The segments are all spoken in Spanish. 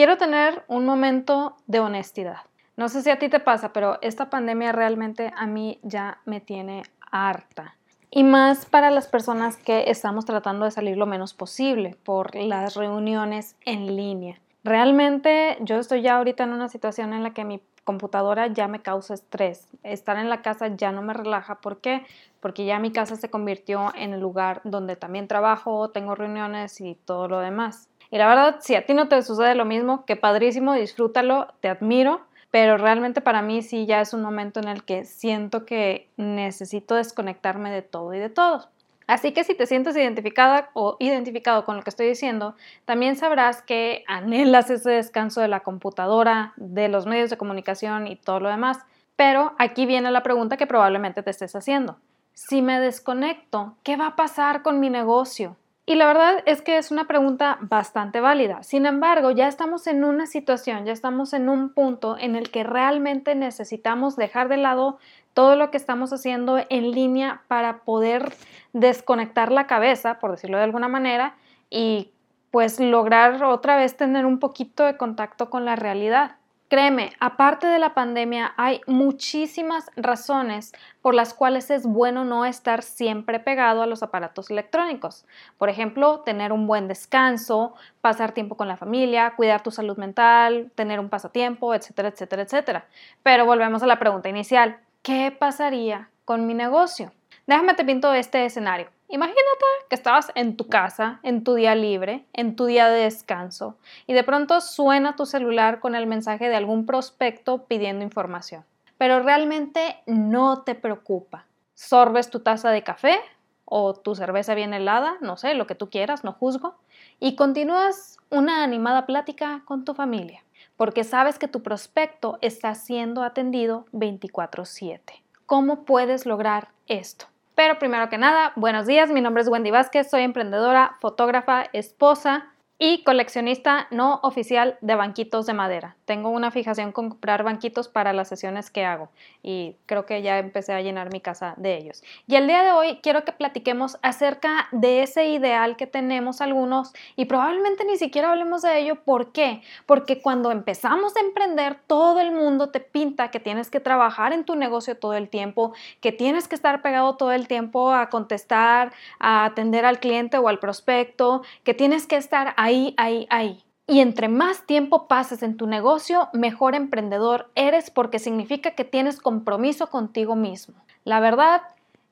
quiero tener un momento de honestidad. No sé si a ti te pasa, pero esta pandemia realmente a mí ya me tiene harta. Y más para las personas que estamos tratando de salir lo menos posible por las reuniones en línea. Realmente yo estoy ya ahorita en una situación en la que mi computadora ya me causa estrés. Estar en la casa ya no me relaja. ¿Por qué? Porque ya mi casa se convirtió en el lugar donde también trabajo, tengo reuniones y todo lo demás. Y la verdad, si a ti no te sucede lo mismo, que padrísimo, disfrútalo, te admiro, pero realmente para mí sí ya es un momento en el que siento que necesito desconectarme de todo y de todos. Así que si te sientes identificada o identificado con lo que estoy diciendo, también sabrás que anhelas ese descanso de la computadora, de los medios de comunicación y todo lo demás. Pero aquí viene la pregunta que probablemente te estés haciendo. Si me desconecto, ¿qué va a pasar con mi negocio? Y la verdad es que es una pregunta bastante válida. Sin embargo, ya estamos en una situación, ya estamos en un punto en el que realmente necesitamos dejar de lado todo lo que estamos haciendo en línea para poder desconectar la cabeza, por decirlo de alguna manera, y pues lograr otra vez tener un poquito de contacto con la realidad. Créeme, aparte de la pandemia, hay muchísimas razones por las cuales es bueno no estar siempre pegado a los aparatos electrónicos. Por ejemplo, tener un buen descanso, pasar tiempo con la familia, cuidar tu salud mental, tener un pasatiempo, etcétera, etcétera, etcétera. Pero volvemos a la pregunta inicial. ¿Qué pasaría con mi negocio? Déjame te pinto este escenario. Imagínate que estabas en tu casa, en tu día libre, en tu día de descanso, y de pronto suena tu celular con el mensaje de algún prospecto pidiendo información. Pero realmente no te preocupa. Sorbes tu taza de café o tu cerveza bien helada, no sé, lo que tú quieras, no juzgo, y continúas una animada plática con tu familia, porque sabes que tu prospecto está siendo atendido 24/7. ¿Cómo puedes lograr esto? Pero primero que nada, buenos días, mi nombre es Wendy Vázquez, soy emprendedora, fotógrafa, esposa y coleccionista no oficial de banquitos de madera. Tengo una fijación con comprar banquitos para las sesiones que hago y creo que ya empecé a llenar mi casa de ellos. Y el día de hoy quiero que platiquemos acerca de ese ideal que tenemos algunos y probablemente ni siquiera hablemos de ello. ¿Por qué? Porque cuando empezamos a emprender, todo el mundo te pinta que tienes que trabajar en tu negocio todo el tiempo, que tienes que estar pegado todo el tiempo a contestar, a atender al cliente o al prospecto, que tienes que estar ahí, ahí, ahí. Y entre más tiempo pases en tu negocio, mejor emprendedor eres porque significa que tienes compromiso contigo mismo. La verdad,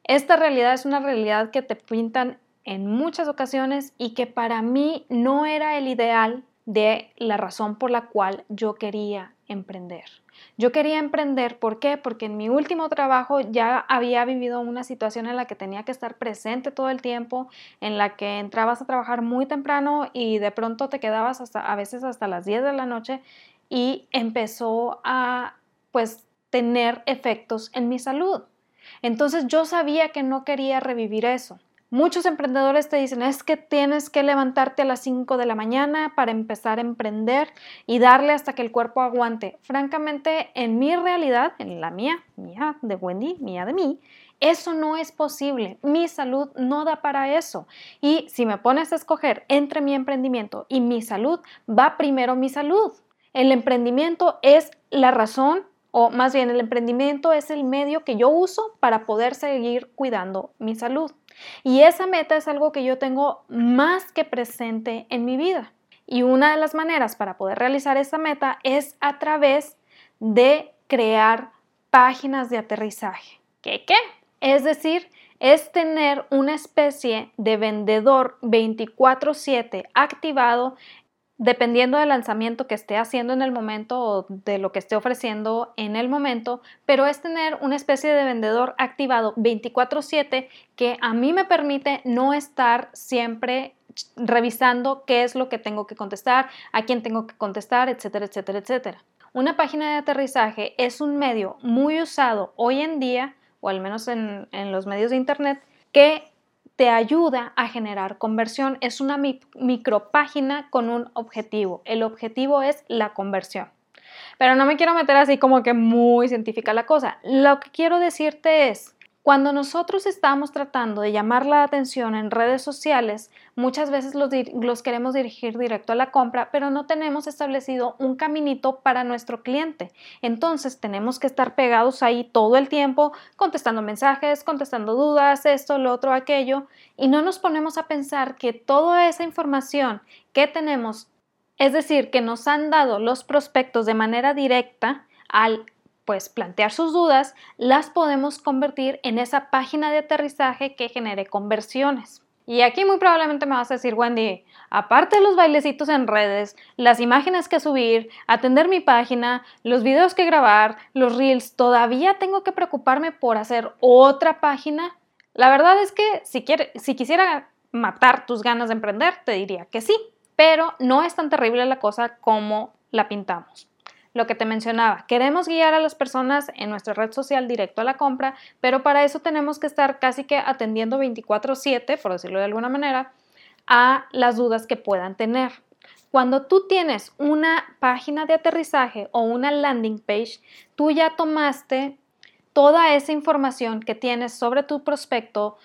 esta realidad es una realidad que te pintan en muchas ocasiones y que para mí no era el ideal de la razón por la cual yo quería emprender. Yo quería emprender, ¿por qué? Porque en mi último trabajo ya había vivido una situación en la que tenía que estar presente todo el tiempo, en la que entrabas a trabajar muy temprano y de pronto te quedabas hasta a veces hasta las 10 de la noche y empezó a pues tener efectos en mi salud. Entonces yo sabía que no quería revivir eso. Muchos emprendedores te dicen, es que tienes que levantarte a las 5 de la mañana para empezar a emprender y darle hasta que el cuerpo aguante. Francamente, en mi realidad, en la mía, mía de Wendy, mía de mí, eso no es posible. Mi salud no da para eso. Y si me pones a escoger entre mi emprendimiento y mi salud, va primero mi salud. El emprendimiento es la razón o más bien el emprendimiento es el medio que yo uso para poder seguir cuidando mi salud. Y esa meta es algo que yo tengo más que presente en mi vida. Y una de las maneras para poder realizar esa meta es a través de crear páginas de aterrizaje. ¿Qué qué? Es decir, es tener una especie de vendedor 24/7 activado dependiendo del lanzamiento que esté haciendo en el momento o de lo que esté ofreciendo en el momento, pero es tener una especie de vendedor activado 24/7 que a mí me permite no estar siempre revisando qué es lo que tengo que contestar, a quién tengo que contestar, etcétera, etcétera, etcétera. Una página de aterrizaje es un medio muy usado hoy en día, o al menos en, en los medios de Internet, que te ayuda a generar conversión. Es una micropágina con un objetivo. El objetivo es la conversión. Pero no me quiero meter así como que muy científica la cosa. Lo que quiero decirte es Cuando nosotros estamos tratando de llamar la atención en redes sociales, muchas veces los, queremos dirigir directo a la compra, pero no tenemos establecido un caminito para nuestro cliente. Entonces tenemos que estar pegados ahí todo el tiempo, contestando mensajes, contestando dudas, esto, lo otro, aquello, y no nos ponemos a pensar que toda esa información que tenemos, es decir, que nos han dado los prospectos de manera directa al pues plantear sus dudas, las podemos convertir en esa página de aterrizaje que genere conversiones. Y aquí muy probablemente me vas a decir, Wendy, aparte de los bailecitos en redes, las imágenes que subir, atender mi página, los videos que grabar, los reels, ¿todavía tengo que preocuparme por hacer otra página? La verdad es que si, si quisiera matar tus ganas de emprender, te diría que sí, pero no es tan terrible la cosa como la pintamos lo que te mencionaba, queremos guiar a las personas en nuestra red social directo a la compra, pero para eso tenemos que estar casi que atendiendo 24/7, por decirlo de alguna manera, a las dudas que puedan tener. Cuando tú tienes una página de aterrizaje o una landing page, tú ya tomaste toda esa información que tienes sobre tu prospecto,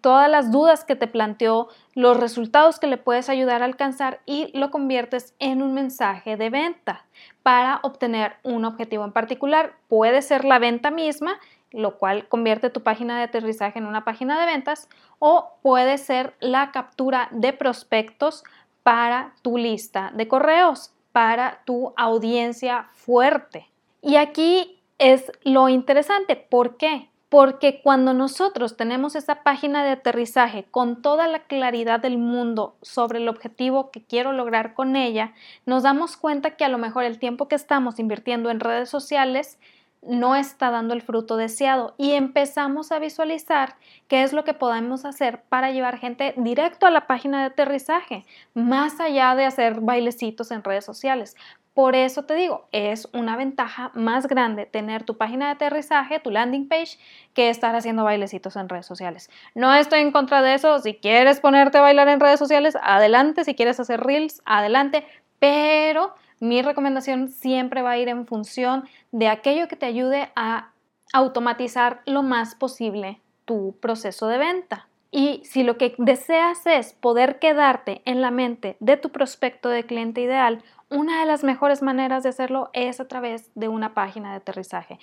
todas las dudas que te planteó, los resultados que le puedes ayudar a alcanzar y lo conviertes en un mensaje de venta para obtener un objetivo en particular. Puede ser la venta misma, lo cual convierte tu página de aterrizaje en una página de ventas, o puede ser la captura de prospectos para tu lista de correos, para tu audiencia fuerte. Y aquí es lo interesante. ¿Por qué? Porque cuando nosotros tenemos esa página de aterrizaje con toda la claridad del mundo sobre el objetivo que quiero lograr con ella, nos damos cuenta que a lo mejor el tiempo que estamos invirtiendo en redes sociales no está dando el fruto deseado y empezamos a visualizar qué es lo que podemos hacer para llevar gente directo a la página de aterrizaje, más allá de hacer bailecitos en redes sociales. Por eso te digo, es una ventaja más grande tener tu página de aterrizaje, tu landing page, que estar haciendo bailecitos en redes sociales. No estoy en contra de eso. Si quieres ponerte a bailar en redes sociales, adelante. Si quieres hacer reels, adelante. Pero mi recomendación siempre va a ir en función de aquello que te ayude a automatizar lo más posible tu proceso de venta. Y si lo que deseas es poder quedarte en la mente de tu prospecto de cliente ideal, una de las mejores maneras de hacerlo es a través de una página de aterrizaje.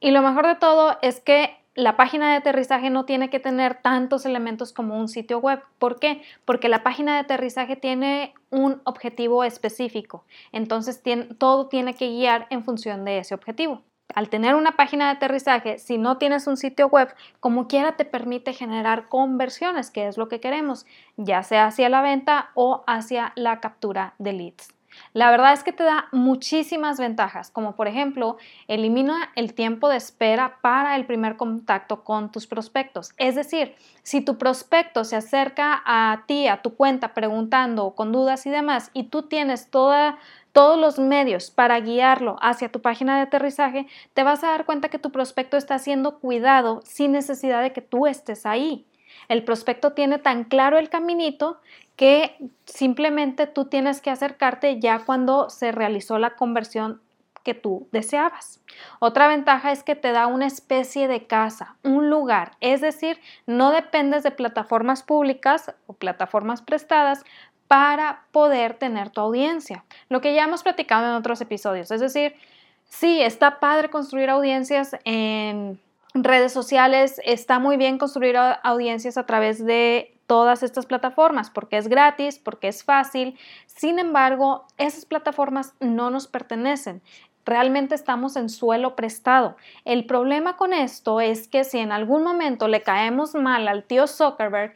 Y lo mejor de todo es que la página de aterrizaje no tiene que tener tantos elementos como un sitio web. ¿Por qué? Porque la página de aterrizaje tiene un objetivo específico. Entonces todo tiene que guiar en función de ese objetivo. Al tener una página de aterrizaje, si no tienes un sitio web, como quiera te permite generar conversiones, que es lo que queremos, ya sea hacia la venta o hacia la captura de leads. La verdad es que te da muchísimas ventajas, como por ejemplo, elimina el tiempo de espera para el primer contacto con tus prospectos. Es decir, si tu prospecto se acerca a ti, a tu cuenta, preguntando con dudas y demás, y tú tienes toda todos los medios para guiarlo hacia tu página de aterrizaje, te vas a dar cuenta que tu prospecto está siendo cuidado sin necesidad de que tú estés ahí. El prospecto tiene tan claro el caminito que simplemente tú tienes que acercarte ya cuando se realizó la conversión que tú deseabas. Otra ventaja es que te da una especie de casa, un lugar, es decir, no dependes de plataformas públicas o plataformas prestadas para poder tener tu audiencia. Lo que ya hemos platicado en otros episodios, es decir, sí, está padre construir audiencias en redes sociales, está muy bien construir audiencias a través de todas estas plataformas porque es gratis, porque es fácil. Sin embargo, esas plataformas no nos pertenecen. Realmente estamos en suelo prestado. El problema con esto es que si en algún momento le caemos mal al tío Zuckerberg,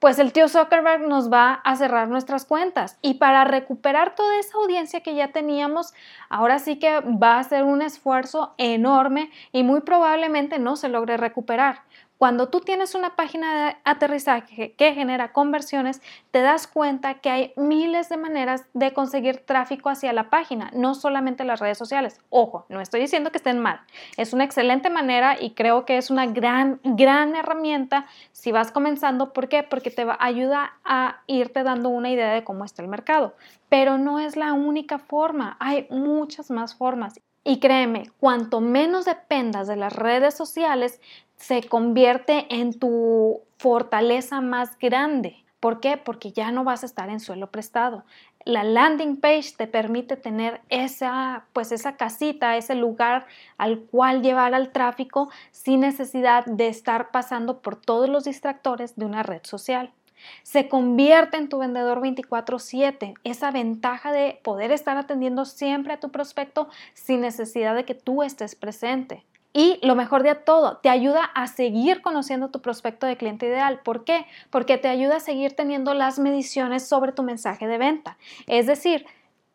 pues el tío Zuckerberg nos va a cerrar nuestras cuentas. Y para recuperar toda esa audiencia que ya teníamos, ahora sí que va a ser un esfuerzo enorme y muy probablemente no se logre recuperar. Cuando tú tienes una página de aterrizaje que genera conversiones, te das cuenta que hay miles de maneras de conseguir tráfico hacia la página, no solamente las redes sociales. Ojo, no estoy diciendo que estén mal. Es una excelente manera y creo que es una gran, gran herramienta si vas comenzando. ¿Por qué? Porque te ayuda a irte dando una idea de cómo está el mercado. Pero no es la única forma, hay muchas más formas. Y créeme, cuanto menos dependas de las redes sociales, se convierte en tu fortaleza más grande. ¿Por qué? Porque ya no vas a estar en suelo prestado. La landing page te permite tener esa, pues esa casita, ese lugar al cual llevar al tráfico sin necesidad de estar pasando por todos los distractores de una red social. Se convierte en tu vendedor 24/7, esa ventaja de poder estar atendiendo siempre a tu prospecto sin necesidad de que tú estés presente. Y lo mejor de todo, te ayuda a seguir conociendo tu prospecto de cliente ideal. ¿Por qué? Porque te ayuda a seguir teniendo las mediciones sobre tu mensaje de venta. Es decir,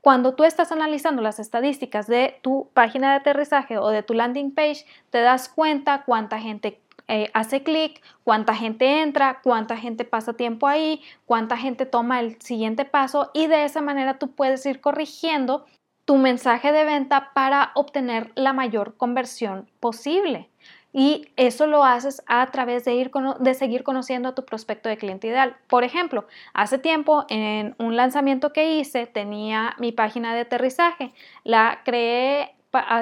cuando tú estás analizando las estadísticas de tu página de aterrizaje o de tu landing page, te das cuenta cuánta gente eh, hace clic, cuánta gente entra, cuánta gente pasa tiempo ahí, cuánta gente toma el siguiente paso y de esa manera tú puedes ir corrigiendo tu mensaje de venta para obtener la mayor conversión posible. Y eso lo haces a través de, ir de seguir conociendo a tu prospecto de cliente ideal. Por ejemplo, hace tiempo en un lanzamiento que hice tenía mi página de aterrizaje. La creé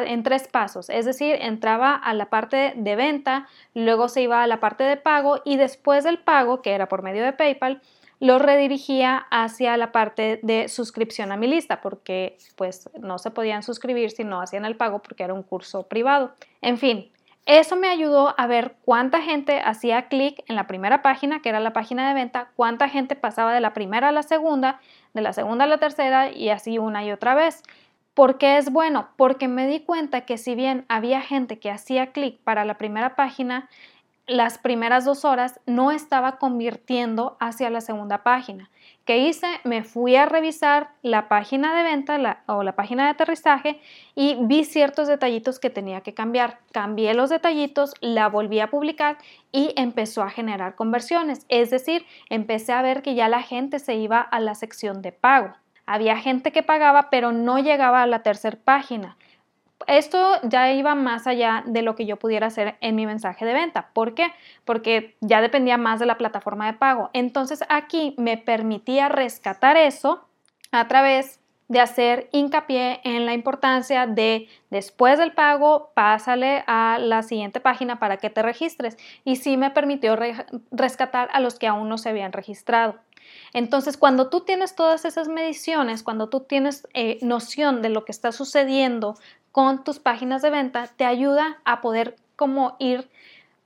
en tres pasos, es decir, entraba a la parte de venta, luego se iba a la parte de pago y después del pago, que era por medio de PayPal, lo redirigía hacia la parte de suscripción a mi lista porque pues no se podían suscribir si no hacían el pago porque era un curso privado. En fin, eso me ayudó a ver cuánta gente hacía clic en la primera página, que era la página de venta, cuánta gente pasaba de la primera a la segunda, de la segunda a la tercera y así una y otra vez. ¿Por qué es bueno? Porque me di cuenta que si bien había gente que hacía clic para la primera página, las primeras dos horas no estaba convirtiendo hacia la segunda página. ¿Qué hice? Me fui a revisar la página de venta o la página de aterrizaje y vi ciertos detallitos que tenía que cambiar. Cambié los detallitos, la volví a publicar y empezó a generar conversiones. Es decir, empecé a ver que ya la gente se iba a la sección de pago. Había gente que pagaba pero no llegaba a la tercera página esto ya iba más allá de lo que yo pudiera hacer en mi mensaje de venta. ¿Por qué? Porque ya dependía más de la plataforma de pago. Entonces aquí me permitía rescatar eso a través de hacer hincapié en la importancia de después del pago, pásale a la siguiente página para que te registres. Y sí me permitió rescatar a los que aún no se habían registrado. Entonces, cuando tú tienes todas esas mediciones, cuando tú tienes eh, noción de lo que está sucediendo con tus páginas de venta te ayuda a poder como ir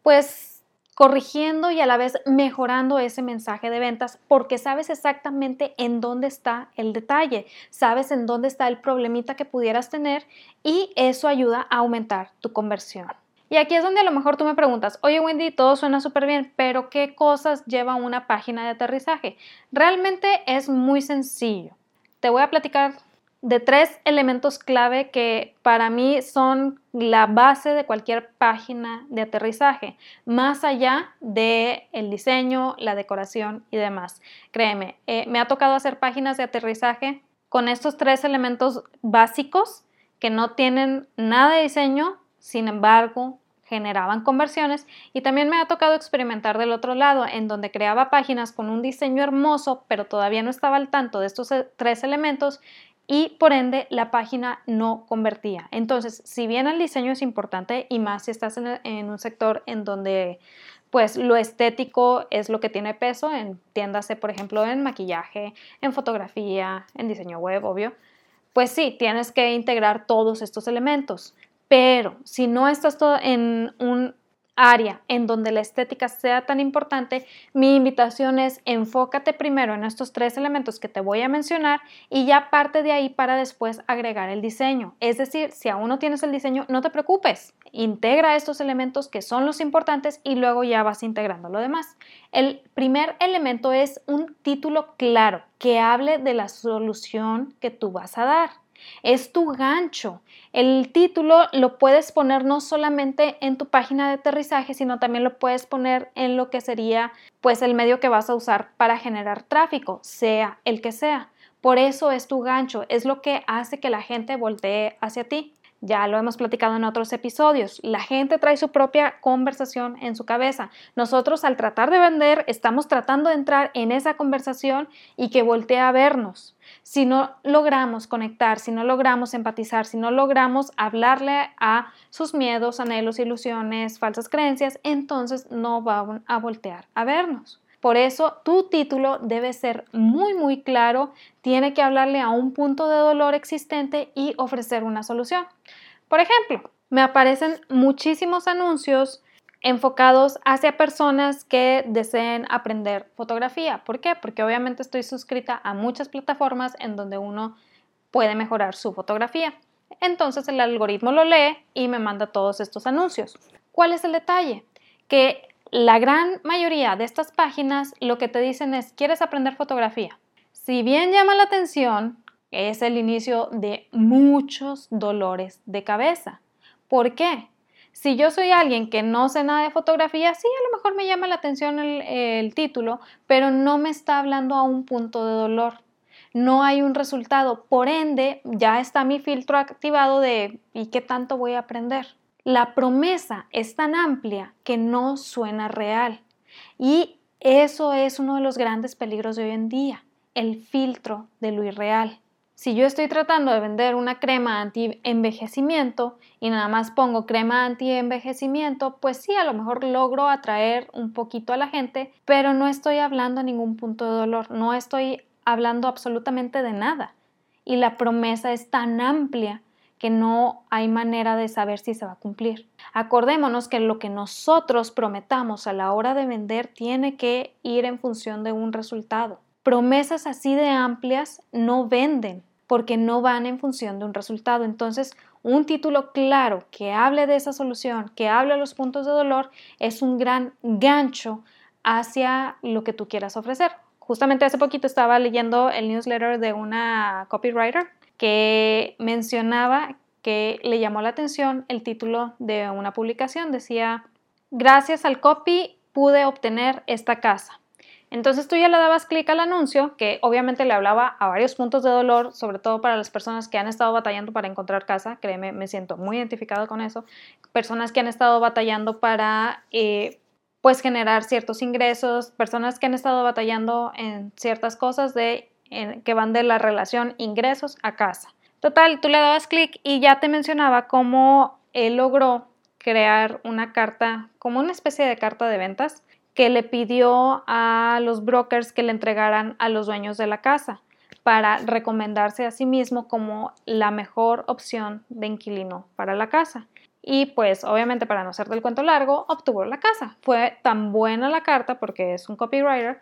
pues corrigiendo y a la vez mejorando ese mensaje de ventas porque sabes exactamente en dónde está el detalle, sabes en dónde está el problemita que pudieras tener y eso ayuda a aumentar tu conversión. Y aquí es donde a lo mejor tú me preguntas, oye Wendy, todo suena súper bien, pero ¿qué cosas lleva una página de aterrizaje? Realmente es muy sencillo. Te voy a platicar de tres elementos clave que para mí son la base de cualquier página de aterrizaje, más allá del el diseño, la decoración y demás. Créeme, eh, me ha tocado hacer páginas de aterrizaje con estos tres elementos básicos que no tienen nada de diseño, sin embargo, generaban conversiones y también me ha tocado experimentar del otro lado en donde creaba páginas con un diseño hermoso pero todavía no estaba al tanto de estos eh, tres elementos y por ende la página no convertía. Entonces, si bien el diseño es importante y más si estás en, un sector en donde pues lo estético es lo que tiene peso, entiéndase por ejemplo en maquillaje, en fotografía, en diseño web, obvio, pues sí, tienes que integrar todos estos elementos. Pero si no estás todo en un área en donde la estética sea tan importante, mi invitación es enfócate primero en estos tres elementos que te voy a mencionar y ya parte de ahí para después agregar el diseño. Es decir, si aún no tienes el diseño, no te preocupes, integra estos elementos que son los importantes y luego ya vas integrando lo demás. El primer elemento es un título claro que hable de la solución que tú vas a dar es tu gancho. El título lo puedes poner no solamente en tu página de aterrizaje, sino también lo puedes poner en lo que sería pues el medio que vas a usar para generar tráfico, sea el que sea. Por eso es tu gancho, es lo que hace que la gente voltee hacia ti. Ya lo hemos platicado en otros episodios. La gente trae su propia conversación en su cabeza. Nosotros al tratar de vender estamos tratando de entrar en esa conversación y que voltee a vernos. Si no logramos conectar, si no logramos empatizar, si no logramos hablarle a sus miedos, anhelos, ilusiones, falsas creencias, entonces no va a voltear a vernos. Por eso tu título debe ser muy muy claro, tiene que hablarle a un punto de dolor existente y ofrecer una solución. Por ejemplo, me aparecen muchísimos anuncios enfocados hacia personas que deseen aprender fotografía. ¿Por qué? Porque obviamente estoy suscrita a muchas plataformas en donde uno puede mejorar su fotografía. Entonces el algoritmo lo lee y me manda todos estos anuncios. ¿Cuál es el detalle? Que la gran mayoría de estas páginas lo que te dicen es, ¿quieres aprender fotografía? Si bien llama la atención, es el inicio de muchos dolores de cabeza. ¿Por qué? Si yo soy alguien que no sé nada de fotografía, sí, a lo mejor me llama la atención el, el, título, pero no me está hablando a un punto de dolor. No hay un resultado. Por ende, ya está mi filtro activado de ¿y qué tanto voy a aprender? La promesa es tan amplia que no suena real. Y eso es uno de los grandes peligros de hoy en día, el filtro de lo irreal. Si yo estoy tratando de vender una crema anti-envejecimiento y nada más pongo crema anti-envejecimiento, pues sí, a lo mejor logro atraer un poquito a la gente, pero no estoy hablando a ningún punto de dolor, no estoy hablando absolutamente de nada. Y la promesa es tan amplia que no hay manera de saber si se va a cumplir. Acordémonos que lo que nosotros prometamos a la hora de vender tiene que ir en función de un resultado. Promesas así de amplias no venden porque no van en función de un resultado. Entonces, un título claro que hable de esa solución, que hable de los puntos de dolor, es un gran gancho hacia lo que tú quieras ofrecer. Justamente hace poquito estaba leyendo el newsletter de una copywriter que mencionaba que le llamó la atención el título de una publicación. Decía, gracias al copy pude obtener esta casa. Entonces tú ya le dabas clic al anuncio, que obviamente le hablaba a varios puntos de dolor, sobre todo para las personas que han estado batallando para encontrar casa, créeme, me siento muy identificado con eso, personas que han estado batallando para eh, pues generar ciertos ingresos, personas que han estado batallando en ciertas cosas de que van de la relación ingresos a casa. Total, tú le dabas clic y ya te mencionaba cómo él logró crear una carta, como una especie de carta de ventas, que le pidió a los brokers que le entregaran a los dueños de la casa para recomendarse a sí mismo como la mejor opción de inquilino para la casa. Y pues obviamente para no hacer del cuento largo, obtuvo la casa. Fue tan buena la carta porque es un copywriter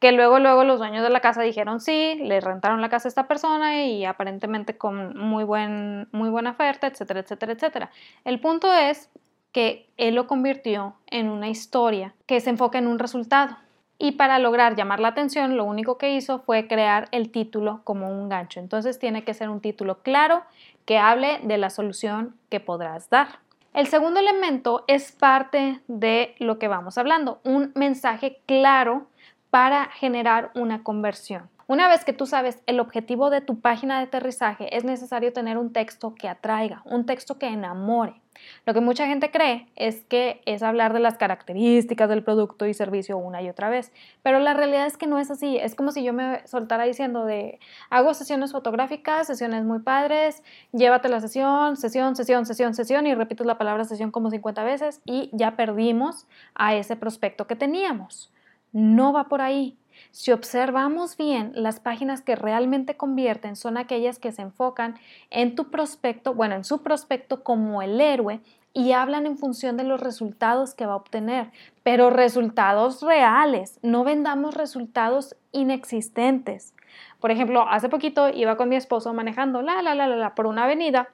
que luego, luego los dueños de la casa dijeron sí, le rentaron la casa a esta persona y aparentemente con muy, buen, muy buena oferta, etcétera, etcétera, etcétera. El punto es que él lo convirtió en una historia que se enfoca en un resultado. Y para lograr llamar la atención, lo único que hizo fue crear el título como un gancho. Entonces tiene que ser un título claro que hable de la solución que podrás dar. El segundo elemento es parte de lo que vamos hablando, un mensaje claro para generar una conversión. Una vez que tú sabes el objetivo de tu página de aterrizaje, es necesario tener un texto que atraiga, un texto que enamore. Lo que mucha gente cree es que es hablar de las características del producto y servicio una y otra vez, pero la realidad es que no es así. Es como si yo me soltara diciendo de hago sesiones fotográficas, sesiones muy padres, llévate la sesión, sesión, sesión, sesión, sesión y repites la palabra sesión como 50 veces y ya perdimos a ese prospecto que teníamos. No va por ahí. Si observamos bien, las páginas que realmente convierten son aquellas que se enfocan en tu prospecto, bueno, en su prospecto como el héroe y hablan en función de los resultados que va a obtener, pero resultados reales, no vendamos resultados inexistentes. Por ejemplo, hace poquito iba con mi esposo manejando la la la la, por una avenida.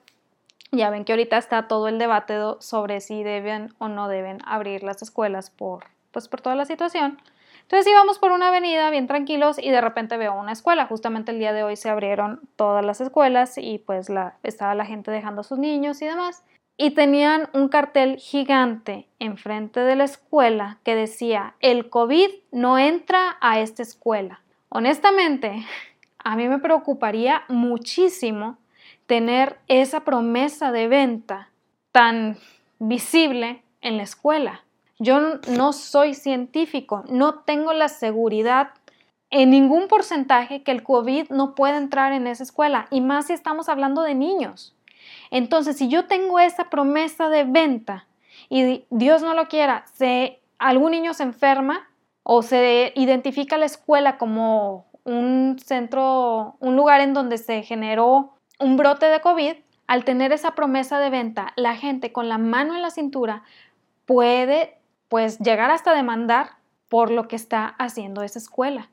Ya ven que ahorita está todo el debate sobre si deben o no deben abrir las escuelas por pues por toda la situación. Entonces íbamos por una avenida bien tranquilos y de repente veo una escuela. Justamente el día de hoy se abrieron todas las escuelas y pues la, estaba la gente dejando a sus niños y demás. Y tenían un cartel gigante enfrente de la escuela que decía, el COVID no entra a esta escuela. Honestamente, a mí me preocuparía muchísimo tener esa promesa de venta tan visible en la escuela. Yo no soy científico, no tengo la seguridad en ningún porcentaje que el COVID no pueda entrar en esa escuela, y más si estamos hablando de niños. Entonces, si yo tengo esa promesa de venta y Dios no lo quiera, si algún niño se enferma o se identifica la escuela como un centro, un lugar en donde se generó un brote de COVID, al tener esa promesa de venta, la gente con la mano en la cintura puede pues llegar hasta demandar por lo que está haciendo esa escuela.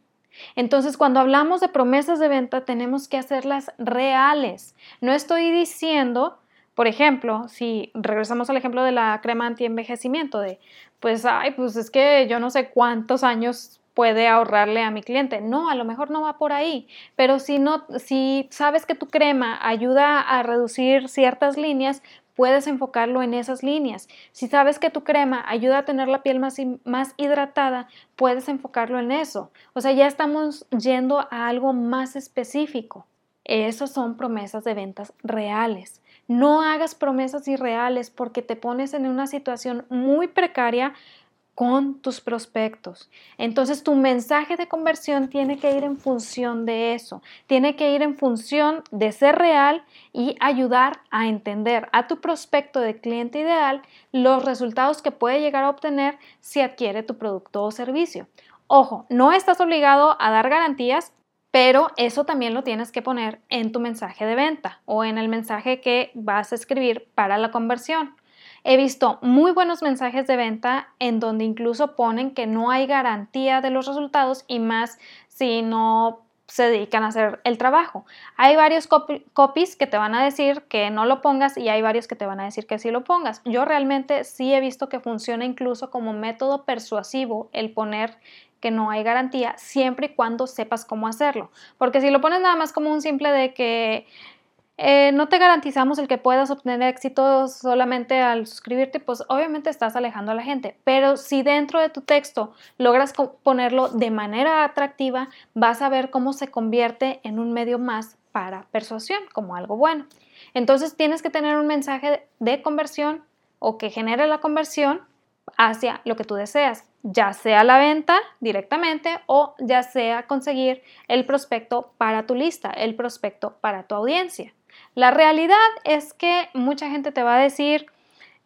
Entonces, cuando hablamos de promesas de venta, tenemos que hacerlas reales. No estoy diciendo, por ejemplo, si regresamos al ejemplo de la crema anti-envejecimiento, de, pues, ay, pues es que yo no sé cuántos años puede ahorrarle a mi cliente. No, a lo mejor no va por ahí, pero si no, si sabes que tu crema ayuda a reducir ciertas líneas, puedes enfocarlo en esas líneas. Si sabes que tu crema ayuda a tener la piel más, más hidratada, puedes enfocarlo en eso. O sea, ya estamos yendo a algo más específico. Esas son promesas de ventas reales. No hagas promesas irreales porque te pones en una situación muy precaria con tus prospectos. Entonces tu mensaje de conversión tiene que ir en función de eso, tiene que ir en función de ser real y ayudar a entender a tu prospecto de cliente ideal los resultados que puede llegar a obtener si adquiere tu producto o servicio. Ojo, no estás obligado a dar garantías, pero eso también lo tienes que poner en tu mensaje de venta o en el mensaje que vas a escribir para la conversión. He visto muy buenos mensajes de venta en donde incluso ponen que no hay garantía de los resultados y más si no se dedican a hacer el trabajo. Hay varios copies que te van a decir que no lo pongas y hay varios que te van a decir que sí lo pongas. Yo realmente sí he visto que funciona incluso como método persuasivo el poner que no hay garantía siempre y cuando sepas cómo hacerlo. Porque si lo pones nada más como un simple de que eh, no te garantizamos el que puedas obtener éxito solamente al suscribirte, pues obviamente estás alejando a la gente. Pero si dentro de tu texto logras ponerlo de manera atractiva, vas a ver cómo se convierte en un medio más para persuasión, como algo bueno. Entonces tienes que tener un mensaje de conversión o que genere la conversión hacia lo que tú deseas, ya sea la venta directamente o ya sea conseguir el prospecto para tu lista, el prospecto para tu audiencia. La realidad es que mucha gente te va a decir,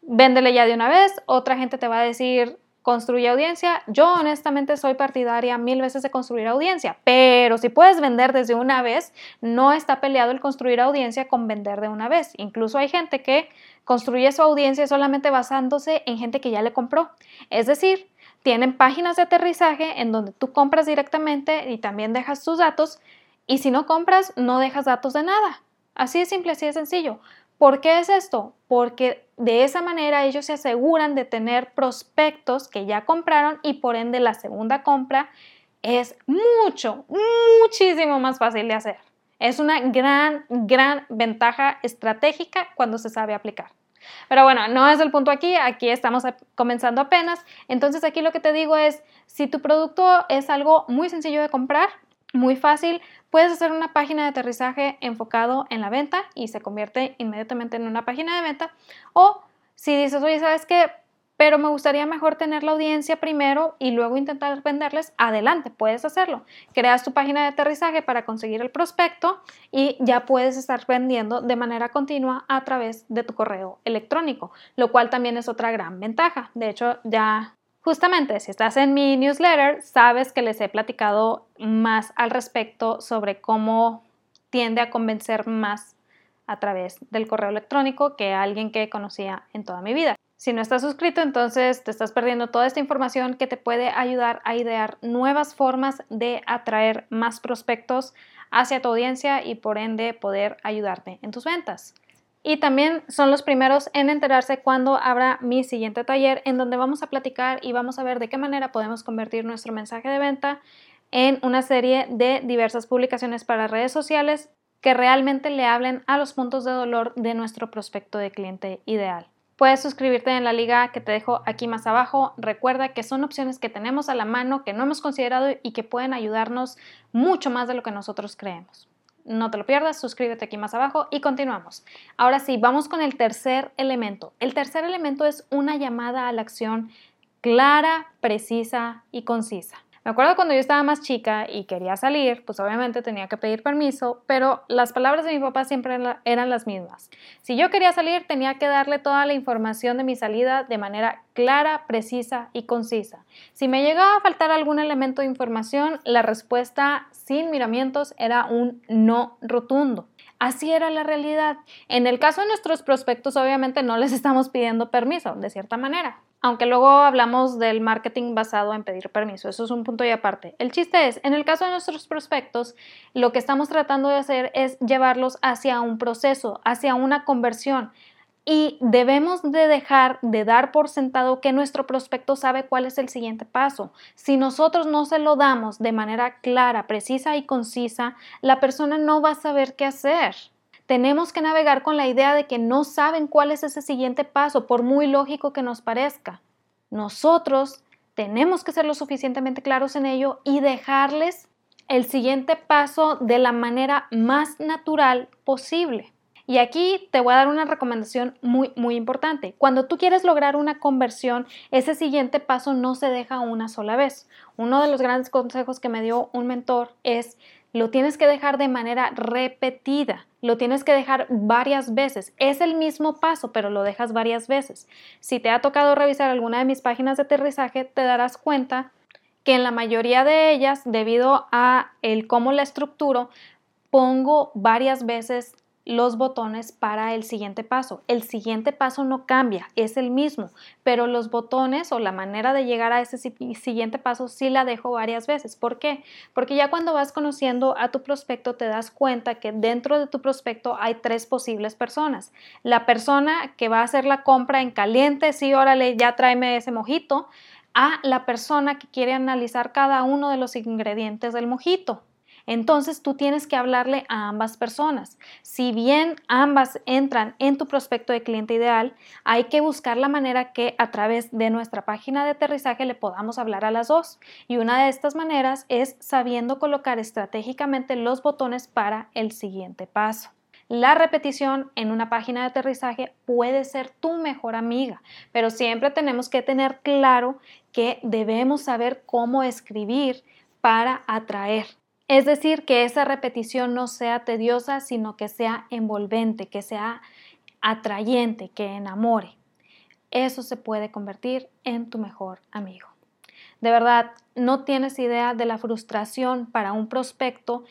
véndele ya de una vez, otra gente te va a decir, construye audiencia. Yo honestamente soy partidaria mil veces de construir audiencia, pero si puedes vender desde una vez, no está peleado el construir audiencia con vender de una vez. Incluso hay gente que construye su audiencia solamente basándose en gente que ya le compró. Es decir, tienen páginas de aterrizaje en donde tú compras directamente y también dejas tus datos y si no compras, no dejas datos de nada. Así de simple, así de sencillo. ¿Por qué es esto? Porque de esa manera ellos se aseguran de tener prospectos que ya compraron y por ende la segunda compra es mucho, muchísimo más fácil de hacer. Es una gran, gran ventaja estratégica cuando se sabe aplicar. Pero bueno, no es el punto aquí, aquí estamos comenzando apenas. Entonces aquí lo que te digo es, si tu producto es algo muy sencillo de comprar, muy fácil, puedes hacer una página de aterrizaje enfocado en la venta y se convierte inmediatamente en una página de venta. O si dices, oye, ¿sabes qué? Pero me gustaría mejor tener la audiencia primero y luego intentar venderles, adelante, puedes hacerlo. Creas tu página de aterrizaje para conseguir el prospecto y ya puedes estar vendiendo de manera continua a través de tu correo electrónico, lo cual también es otra gran ventaja. De hecho, ya Justamente, si estás en mi newsletter, sabes que les he platicado más al respecto sobre cómo tiende a convencer más a través del correo electrónico que alguien que conocía en toda mi vida. Si no estás suscrito, entonces te estás perdiendo toda esta información que te puede ayudar a idear nuevas formas de atraer más prospectos hacia tu audiencia y por ende poder ayudarte en tus ventas y también son los primeros en enterarse cuando abra mi siguiente taller en donde vamos a platicar y vamos a ver de qué manera podemos convertir nuestro mensaje de venta en una serie de diversas publicaciones para redes sociales que realmente le hablen a los puntos de dolor de nuestro prospecto de cliente ideal. Puedes suscribirte en la liga que te dejo aquí más abajo. Recuerda que son opciones que tenemos a la mano, que no hemos considerado y que pueden ayudarnos mucho más de lo que nosotros creemos. No te lo pierdas, suscríbete aquí más abajo y continuamos. Ahora sí, vamos con el tercer elemento. El tercer elemento es una llamada a la acción clara, precisa y concisa. Me acuerdo cuando yo estaba más chica y quería salir, pues obviamente tenía que pedir permiso, pero las palabras de mi papá siempre eran las mismas. Si yo quería salir, tenía que darle toda la información de mi salida de manera clara, precisa y concisa. Si me llegaba a faltar algún elemento de información, la respuesta sin miramientos era un no rotundo. Así era la realidad. En el caso de nuestros prospectos, obviamente no les estamos pidiendo permiso, de cierta manera aunque luego hablamos del marketing basado en pedir permiso, eso es un punto y aparte. El chiste es, en el caso de nuestros prospectos, lo que estamos tratando de hacer es llevarlos hacia un proceso, hacia una conversión. Y debemos de dejar de dar por sentado que nuestro prospecto sabe cuál es el siguiente paso. Si nosotros no se lo damos de manera clara, precisa y concisa, la persona no va a saber qué hacer tenemos que navegar con la idea de que no saben cuál es ese siguiente paso, por muy lógico que nos parezca. Nosotros tenemos que ser lo suficientemente claros en ello y dejarles el siguiente paso de la manera más natural posible. Y aquí te voy a dar una recomendación muy, muy importante. Cuando tú quieres lograr una conversión, ese siguiente paso no se deja una sola vez. Uno de los grandes consejos que me dio un mentor es lo tienes que dejar de manera repetida, lo tienes que dejar varias veces. Es el mismo paso, pero lo dejas varias veces. Si te ha tocado revisar alguna de mis páginas de aterrizaje, te darás cuenta que en la mayoría de ellas, debido a el cómo la estructuro, pongo varias veces los botones para el siguiente paso. El siguiente paso no cambia, es el mismo, pero los botones o la manera de llegar a ese siguiente paso sí la dejo varias veces. ¿Por qué? Porque ya cuando vas conociendo a tu prospecto te das cuenta que dentro de tu prospecto hay tres posibles personas. La persona que va a hacer la compra en caliente, sí, órale, ya tráeme ese mojito, a la persona que quiere analizar cada uno de los ingredientes del mojito. Entonces tú tienes que hablarle a ambas personas. Si bien ambas entran en tu prospecto de cliente ideal, hay que buscar la manera que a través de nuestra página de aterrizaje le podamos hablar a las dos. Y una de estas maneras es sabiendo colocar estratégicamente los botones para el siguiente paso. La repetición en una página de aterrizaje puede ser tu mejor amiga, pero siempre tenemos que tener claro que debemos saber cómo escribir para atraer. Es decir, que esa repetición no sea tediosa, sino que sea envolvente, que sea atrayente, que enamore. Eso se puede convertir en tu mejor amigo. De verdad, no tienes idea de la frustración para un prospecto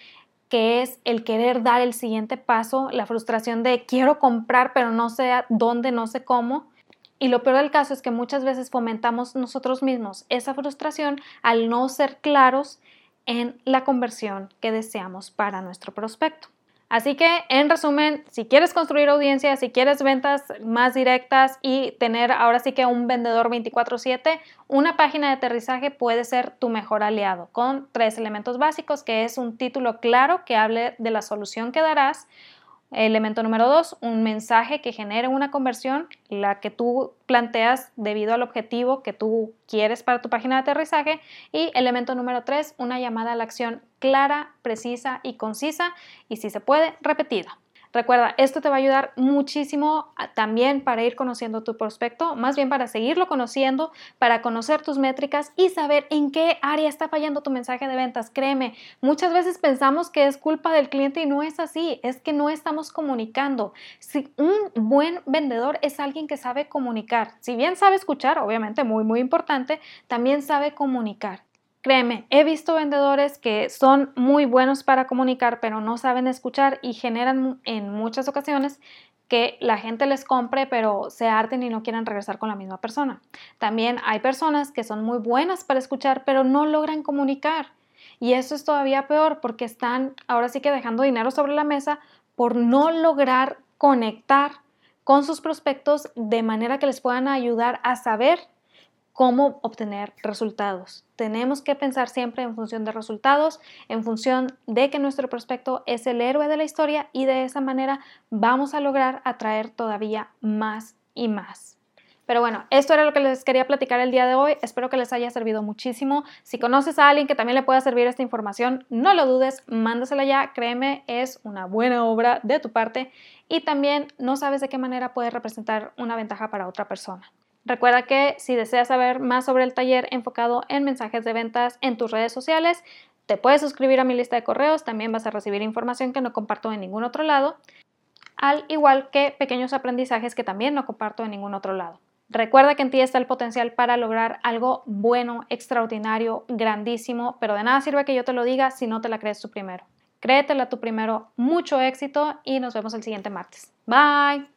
que es el querer dar el siguiente paso, la frustración de quiero comprar pero no sé dónde, no sé cómo. Y lo peor del caso es que muchas veces fomentamos nosotros mismos esa frustración al no ser claros en la conversión que deseamos para nuestro prospecto. Así que, en resumen, si quieres construir audiencia, si quieres ventas más directas y tener ahora sí que un vendedor 24/7, una página de aterrizaje puede ser tu mejor aliado con tres elementos básicos, que es un título claro que hable de la solución que darás, Elemento número dos, un mensaje que genere una conversión, la que tú planteas debido al objetivo que tú quieres para tu página de aterrizaje. Y elemento número tres, una llamada a la acción clara, precisa y concisa y si se puede, repetida. Recuerda, esto te va a ayudar muchísimo también para ir conociendo tu prospecto, más bien para seguirlo conociendo, para conocer tus métricas y saber en qué área está fallando tu mensaje de ventas. Créeme, muchas veces pensamos que es culpa del cliente y no es así, es que no estamos comunicando. Si un buen vendedor es alguien que sabe comunicar, si bien sabe escuchar, obviamente muy muy importante, también sabe comunicar. Créeme, he visto vendedores que son muy buenos para comunicar, pero no saben escuchar y generan en muchas ocasiones que la gente les compre, pero se harten y no quieran regresar con la misma persona. También hay personas que son muy buenas para escuchar, pero no logran comunicar. Y eso es todavía peor porque están ahora sí que dejando dinero sobre la mesa por no lograr conectar con sus prospectos de manera que les puedan ayudar a saber cómo obtener resultados. Tenemos que pensar siempre en función de resultados, en función de que nuestro prospecto es el héroe de la historia y de esa manera vamos a lograr atraer todavía más y más. Pero bueno, esto era lo que les quería platicar el día de hoy. Espero que les haya servido muchísimo. Si conoces a alguien que también le pueda servir esta información, no lo dudes, mándasela ya. Créeme, es una buena obra de tu parte y también no sabes de qué manera puede representar una ventaja para otra persona. Recuerda que si deseas saber más sobre el taller enfocado en mensajes de ventas en tus redes sociales, te puedes suscribir a mi lista de correos, también vas a recibir información que no comparto en ningún otro lado, al igual que pequeños aprendizajes que también no comparto en ningún otro lado. Recuerda que en ti está el potencial para lograr algo bueno, extraordinario, grandísimo, pero de nada sirve que yo te lo diga si no te la crees tú primero. Créetela tú primero, mucho éxito y nos vemos el siguiente martes. Bye.